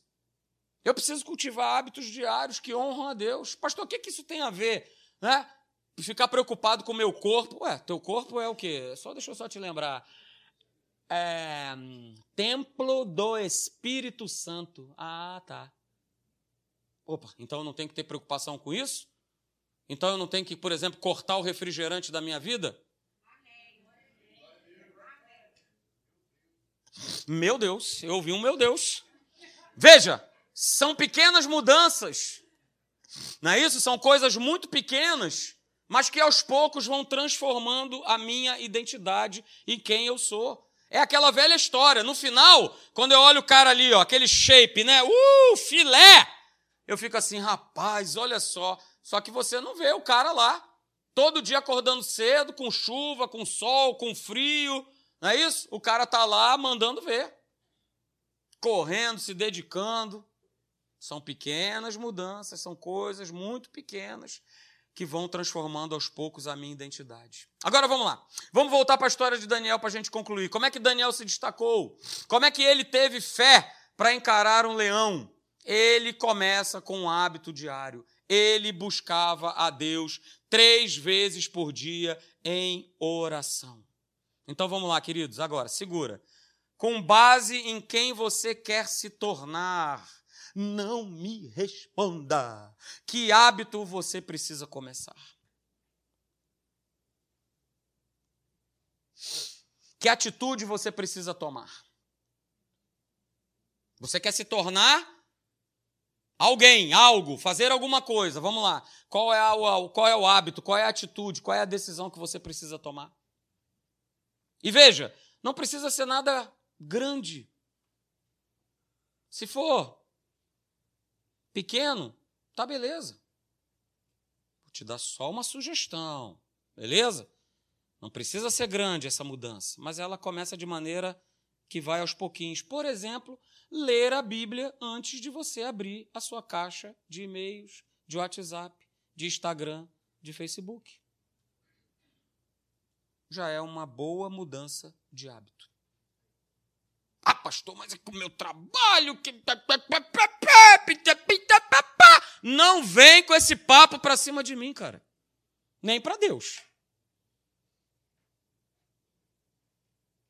Speaker 1: Eu preciso cultivar hábitos diários que honram a Deus. Pastor, o que, que isso tem a ver? Né? Ficar preocupado com o meu corpo. Ué, teu corpo é o quê? Só deixa eu só te lembrar. É, templo do Espírito Santo. Ah, tá. Opa, então eu não tenho que ter preocupação com isso? Então eu não tenho que, por exemplo, cortar o refrigerante da minha vida? Meu Deus, eu ouvi um meu Deus. Veja, são pequenas mudanças. Não é isso? São coisas muito pequenas, mas que aos poucos vão transformando a minha identidade e quem eu sou. É aquela velha história. No final, quando eu olho o cara ali, ó, aquele shape, né? Uh, filé! Eu fico assim, rapaz, olha só. Só que você não vê o cara lá, todo dia acordando cedo, com chuva, com sol, com frio. Não é isso? O cara tá lá mandando ver. Correndo, se dedicando. São pequenas mudanças, são coisas muito pequenas que vão transformando aos poucos a minha identidade. Agora vamos lá. Vamos voltar para a história de Daniel para a gente concluir. Como é que Daniel se destacou? Como é que ele teve fé para encarar um leão? Ele começa com um hábito diário. Ele buscava a Deus três vezes por dia em oração. Então vamos lá, queridos. Agora, segura. Com base em quem você quer se tornar não me responda. Que hábito você precisa começar? Que atitude você precisa tomar? Você quer se tornar alguém, algo, fazer alguma coisa. Vamos lá. Qual é, o, qual é o hábito, qual é a atitude, qual é a decisão que você precisa tomar? E veja, não precisa ser nada grande. Se for pequeno, tá beleza. Vou te dar só uma sugestão, beleza? Não precisa ser grande essa mudança, mas ela começa de maneira que vai aos pouquinhos. Por exemplo, ler a Bíblia antes de você abrir a sua caixa de e-mails, de WhatsApp, de Instagram, de Facebook. Já é uma boa mudança de hábito. Ah, pastor, mas é com o meu trabalho que. Não vem com esse papo para cima de mim, cara. Nem para Deus.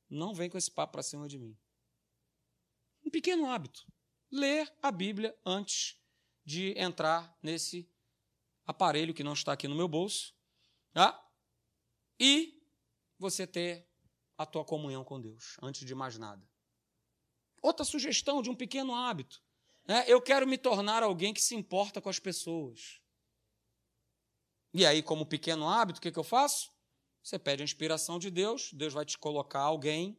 Speaker 1: Não vem com esse papo para cima de mim. Um pequeno hábito. Ler a Bíblia antes de entrar nesse aparelho que não está aqui no meu bolso. Tá? E você ter a tua comunhão com Deus, antes de mais nada. Outra sugestão de um pequeno hábito. Né? Eu quero me tornar alguém que se importa com as pessoas. E aí, como pequeno hábito, o que, que eu faço? Você pede a inspiração de Deus, Deus vai te colocar alguém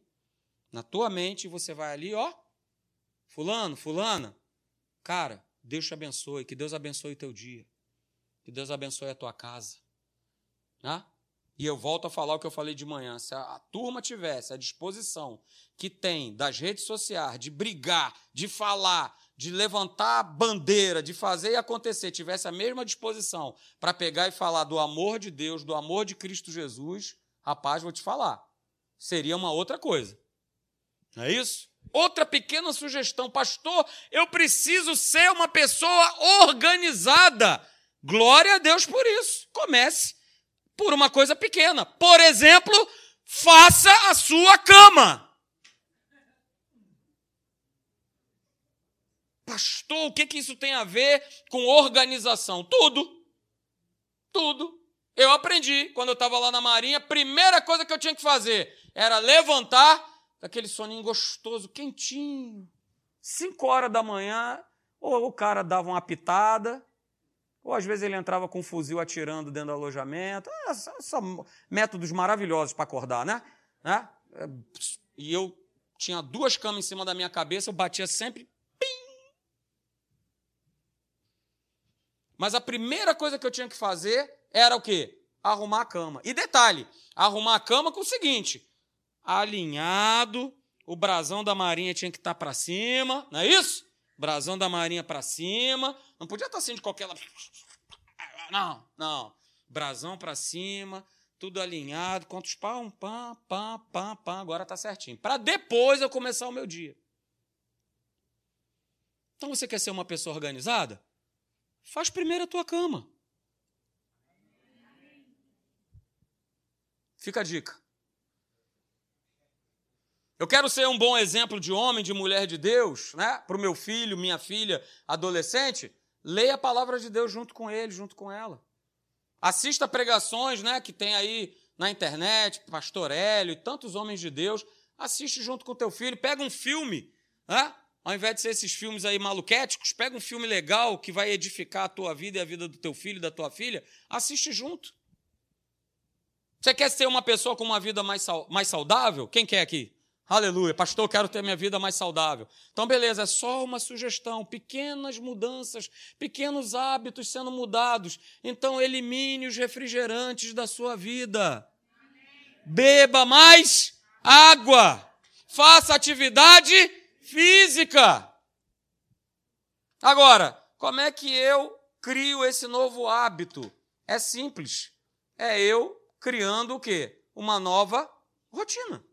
Speaker 1: na tua mente e você vai ali, ó. Fulano, fulana, cara, Deus te abençoe, que Deus abençoe o teu dia, que Deus abençoe a tua casa. Né? E eu volto a falar o que eu falei de manhã. Se a, turma tivesse a disposição que tem das redes sociais de brigar, de falar, de levantar a bandeira, de fazer e acontecer, tivesse a mesma disposição para pegar e falar do amor de Deus, do amor de Cristo Jesus, rapaz, vou te falar, seria uma outra coisa. Não é isso? Outra pequena sugestão, pastor, eu preciso ser uma pessoa organizada. Glória a Deus por isso. Comece por uma coisa pequena. Por exemplo, faça a sua cama. Pastor, o que, que isso tem a ver com organização? Tudo. Tudo. Eu aprendi quando eu estava lá na Marinha, a primeira coisa que eu tinha que fazer era levantar aquele soninho gostoso, quentinho. Cinco horas da manhã, ou o cara dava uma pitada, ou às vezes ele entrava com um fuzil atirando dentro do alojamento. São métodos maravilhosos para acordar, né? né? É, e eu tinha duas camas em cima da minha cabeça, eu batia sempre. Pim! Mas a primeira coisa que eu tinha que fazer era o quê? Arrumar a cama. E detalhe, arrumar a cama com o seguinte: alinhado, o brasão da marinha tinha que estar tá para cima, não é isso? Brasão da marinha para cima, não podia estar tá assim de qualquer Não, não. Brasão para cima, tudo alinhado, quantos pão, pá, pá, pá, pá, agora tá certinho. Para depois eu começar o meu dia. Então você quer ser uma pessoa organizada? Faz primeiro a tua cama. Fica a dica. Eu quero ser um bom exemplo de homem, de mulher de Deus, né? Para o meu filho, minha filha, adolescente. Leia a palavra de Deus junto com ele, junto com ela. Assista pregações, né, que tem aí na internet, Pastor Hélio e tantos homens de Deus. Assiste junto com teu filho, pega um filme, né? Ao invés de ser esses filmes aí maluquéticos, pega um filme legal que vai edificar a tua vida e a vida do teu filho da tua filha, assiste junto. Você quer ser uma pessoa com uma vida mais, mais saudável? Quem quer aqui? Aleluia. Pastor, eu quero ter minha vida mais saudável. Então, beleza, é só uma sugestão. Pequenas mudanças, pequenos hábitos sendo mudados. Então, elimine os refrigerantes da sua vida. Beba mais água. Faça atividade física. Agora, como é que eu crio esse novo hábito? É simples. É eu criando o quê? Uma nova rotina.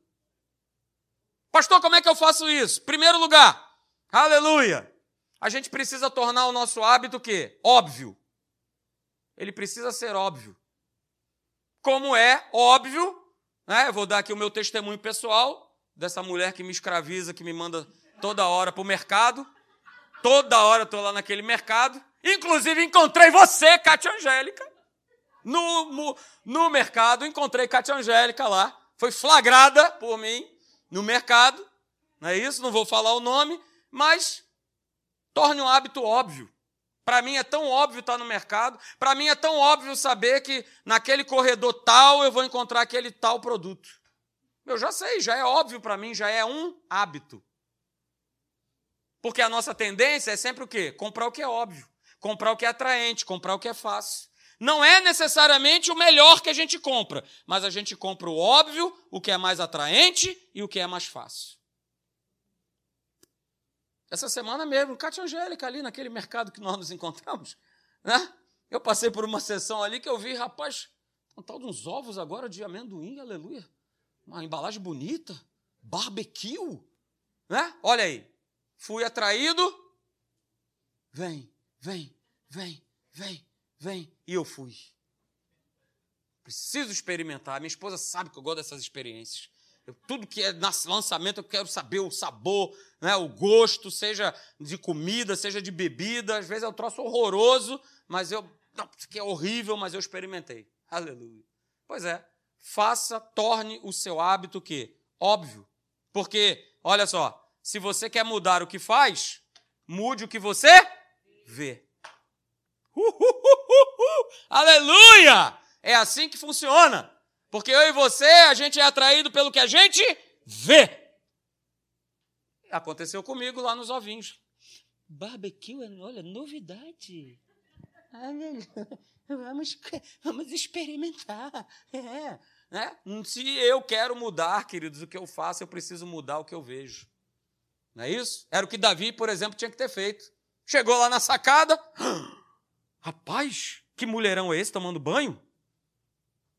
Speaker 1: Pastor, como é que eu faço isso? Primeiro lugar, aleluia. A gente precisa tornar o nosso hábito o quê? Óbvio. Ele precisa ser óbvio. Como é óbvio, né? Eu vou dar aqui o meu testemunho pessoal dessa mulher que me escraviza, que me manda toda hora para o mercado. Toda hora estou lá naquele mercado. Inclusive encontrei você, Cátia Angélica, no, no, no mercado. Encontrei Cátia Angélica lá. Foi flagrada por mim no mercado, não é isso? Não vou falar o nome, mas torne um hábito óbvio. Para mim é tão óbvio estar no mercado, para mim é tão óbvio saber que naquele corredor tal eu vou encontrar aquele tal produto. Eu já sei, já é óbvio para mim, já é um hábito. Porque a nossa tendência é sempre o quê? Comprar o que é óbvio, comprar o que é atraente, comprar o que é fácil. Não é necessariamente o melhor que a gente compra, mas a gente compra o óbvio, o que é mais atraente e o que é mais fácil. Essa semana mesmo, Cátia Angélica, ali naquele mercado que nós nos encontramos, né? Eu passei por uma sessão ali que eu vi, rapaz, um tal de uns ovos agora de amendoim, aleluia. Uma embalagem bonita, barbecue, né? Olha aí, fui atraído. Vem, vem, vem, vem vem. E eu fui. Preciso experimentar. Minha esposa sabe que eu gosto dessas experiências. Eu, tudo que é lançamento, eu quero saber o sabor, né, o gosto, seja de comida, seja de bebida. Às vezes é um troço horroroso, mas eu. Não, que é horrível, mas eu experimentei. Aleluia. Pois é. Faça, torne o seu hábito o quê? Óbvio. Porque, olha só, se você quer mudar o que faz, mude o que você vê. Aleluia! É assim que funciona. Porque eu e você, a gente é atraído pelo que a gente vê. Aconteceu comigo lá nos ovinhos. Barbecue, olha, novidade. Vamos, vamos experimentar. É, né? Se eu quero mudar, queridos, o que eu faço, eu preciso mudar o que eu vejo. Não é isso? Era o que Davi, por exemplo, tinha que ter feito. Chegou lá na sacada. *gasps* Rapaz, que mulherão é esse tomando banho?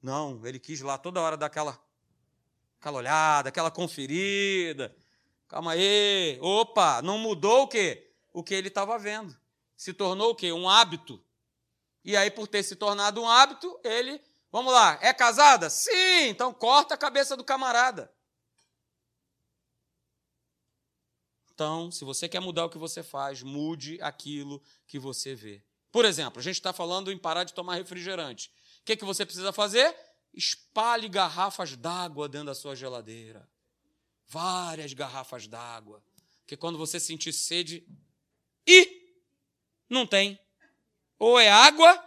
Speaker 1: Não, ele quis lá toda hora dar aquela, aquela olhada, aquela conferida. Calma aí. Opa, não mudou o quê? O que ele estava vendo. Se tornou o quê? Um hábito. E aí, por ter se tornado um hábito, ele. Vamos lá, é casada? Sim, então corta a cabeça do camarada. Então, se você quer mudar o que você faz, mude aquilo que você vê. Por exemplo, a gente está falando em parar de tomar refrigerante. O que, que você precisa fazer? Espalhe garrafas d'água dentro da sua geladeira. Várias garrafas d'água. Porque quando você sentir sede, e não tem. Ou é água,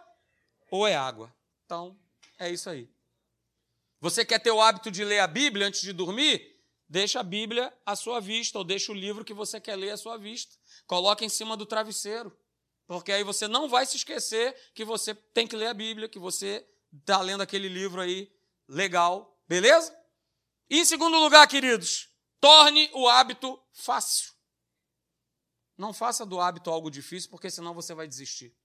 Speaker 1: ou é água. Então, é isso aí. Você quer ter o hábito de ler a Bíblia antes de dormir? Deixa a Bíblia à sua vista, ou deixa o livro que você quer ler à sua vista. Coloque em cima do travesseiro. Porque aí você não vai se esquecer que você tem que ler a Bíblia, que você está lendo aquele livro aí legal, beleza? E em segundo lugar, queridos, torne o hábito fácil. Não faça do hábito algo difícil, porque senão você vai desistir.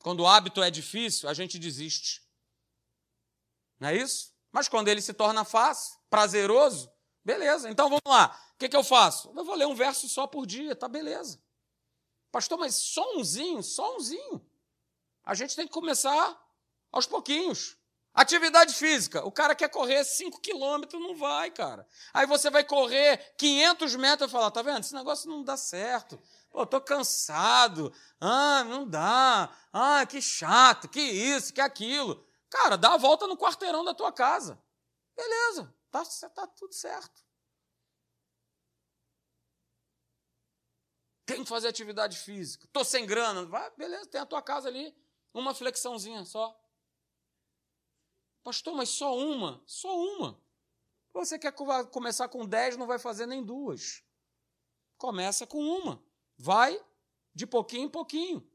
Speaker 1: Quando o hábito é difícil, a gente desiste. Não é isso? Mas quando ele se torna fácil, prazeroso, beleza. Então vamos lá. O que, que eu faço? Eu vou ler um verso só por dia, tá beleza. Pastor, mas só umzinho, só umzinho. A gente tem que começar aos pouquinhos. Atividade física. O cara quer correr 5 quilômetros, não vai, cara. Aí você vai correr 500 metros e falar, tá vendo? Esse negócio não dá certo. Pô, tô cansado. Ah, não dá. Ah, que chato, que isso, que aquilo. Cara, dá a volta no quarteirão da tua casa. Beleza, tá, tá tudo certo. Tem que fazer atividade física. Tô sem grana. Vai, beleza, tem a tua casa ali. Uma flexãozinha só. Pastor, mas só uma? Só uma. Você quer começar com dez, não vai fazer nem duas. Começa com uma. Vai de pouquinho em pouquinho.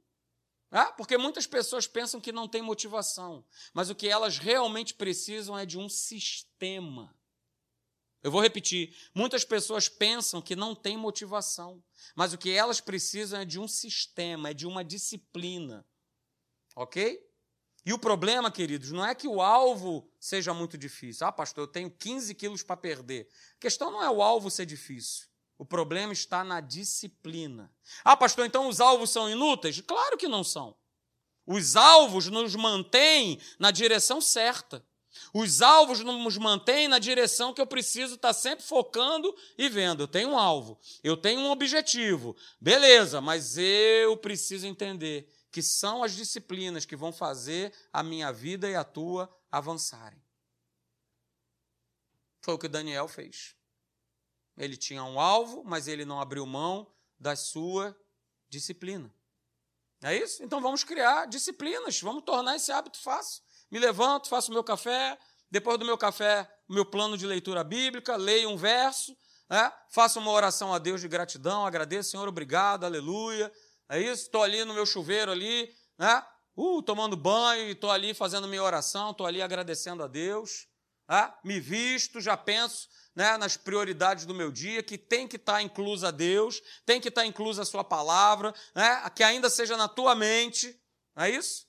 Speaker 1: Ah, porque muitas pessoas pensam que não tem motivação, mas o que elas realmente precisam é de um sistema. Eu vou repetir: muitas pessoas pensam que não tem motivação, mas o que elas precisam é de um sistema, é de uma disciplina. Ok? E o problema, queridos, não é que o alvo seja muito difícil. Ah, pastor, eu tenho 15 quilos para perder. A questão não é o alvo ser difícil. O problema está na disciplina. Ah, pastor, então os alvos são inúteis? Claro que não são. Os alvos nos mantêm na direção certa. Os alvos nos mantêm na direção que eu preciso estar sempre focando e vendo. Eu tenho um alvo, eu tenho um objetivo. Beleza, mas eu preciso entender que são as disciplinas que vão fazer a minha vida e a tua avançarem. Foi o que Daniel fez. Ele tinha um alvo, mas ele não abriu mão da sua disciplina. É isso? Então vamos criar disciplinas, vamos tornar esse hábito fácil. Me levanto, faço o meu café, depois do meu café, meu plano de leitura bíblica, leio um verso, né? faço uma oração a Deus de gratidão, agradeço, Senhor, obrigado, aleluia. É isso? Estou ali no meu chuveiro ali, né? Uh, tomando banho, estou ali fazendo minha oração, estou ali agradecendo a Deus. Né? Me visto, já penso né, nas prioridades do meu dia, que tem que estar tá inclusa Deus, tem que estar tá inclusa a sua palavra, né, que ainda seja na tua mente, não é isso?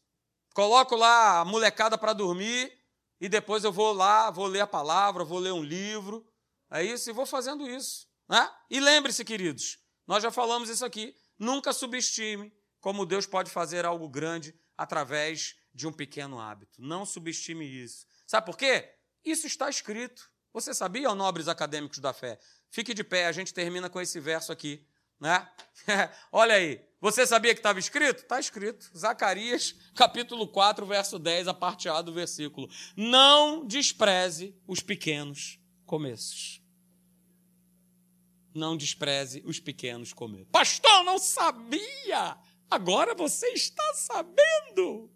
Speaker 1: Coloco lá a molecada para dormir e depois eu vou lá, vou ler a palavra, vou ler um livro, é isso? E vou fazendo isso. Né? E lembre-se, queridos, nós já falamos isso aqui, nunca subestime como Deus pode fazer algo grande através de um pequeno hábito. Não subestime isso. Sabe por quê? Isso está escrito. Você sabia, nobres acadêmicos da fé? Fique de pé, a gente termina com esse verso aqui. Né? *laughs* Olha aí, você sabia que estava escrito? Está escrito. Zacarias, capítulo 4, verso 10, a parte A do versículo. Não despreze os pequenos começos. Não despreze os pequenos começos. Pastor, não sabia! Agora você está sabendo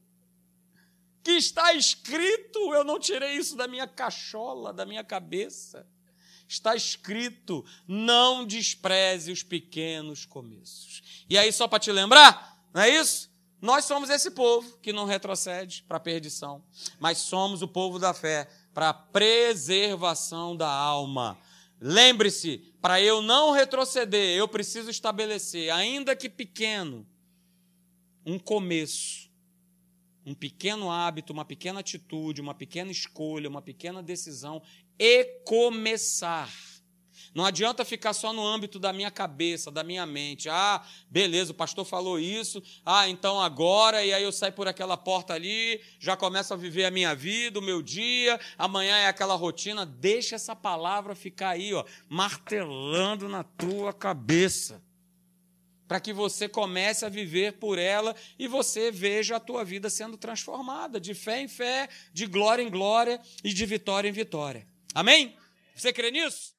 Speaker 1: que está escrito, eu não tirei isso da minha cachola, da minha cabeça. Está escrito: não despreze os pequenos começos. E aí, só para te lembrar, não é isso? Nós somos esse povo que não retrocede para a perdição, mas somos o povo da fé para a preservação da alma. Lembre-se, para eu não retroceder, eu preciso estabelecer, ainda que pequeno, um começo um pequeno hábito, uma pequena atitude, uma pequena escolha, uma pequena decisão e começar. Não adianta ficar só no âmbito da minha cabeça, da minha mente. Ah, beleza, o pastor falou isso. Ah, então agora, e aí eu saio por aquela porta ali, já começo a viver a minha vida, o meu dia, amanhã é aquela rotina. Deixa essa palavra ficar aí, ó, martelando na tua cabeça para que você comece a viver por ela e você veja a tua vida sendo transformada de fé em fé, de glória em glória e de vitória em vitória. Amém? Você crê nisso?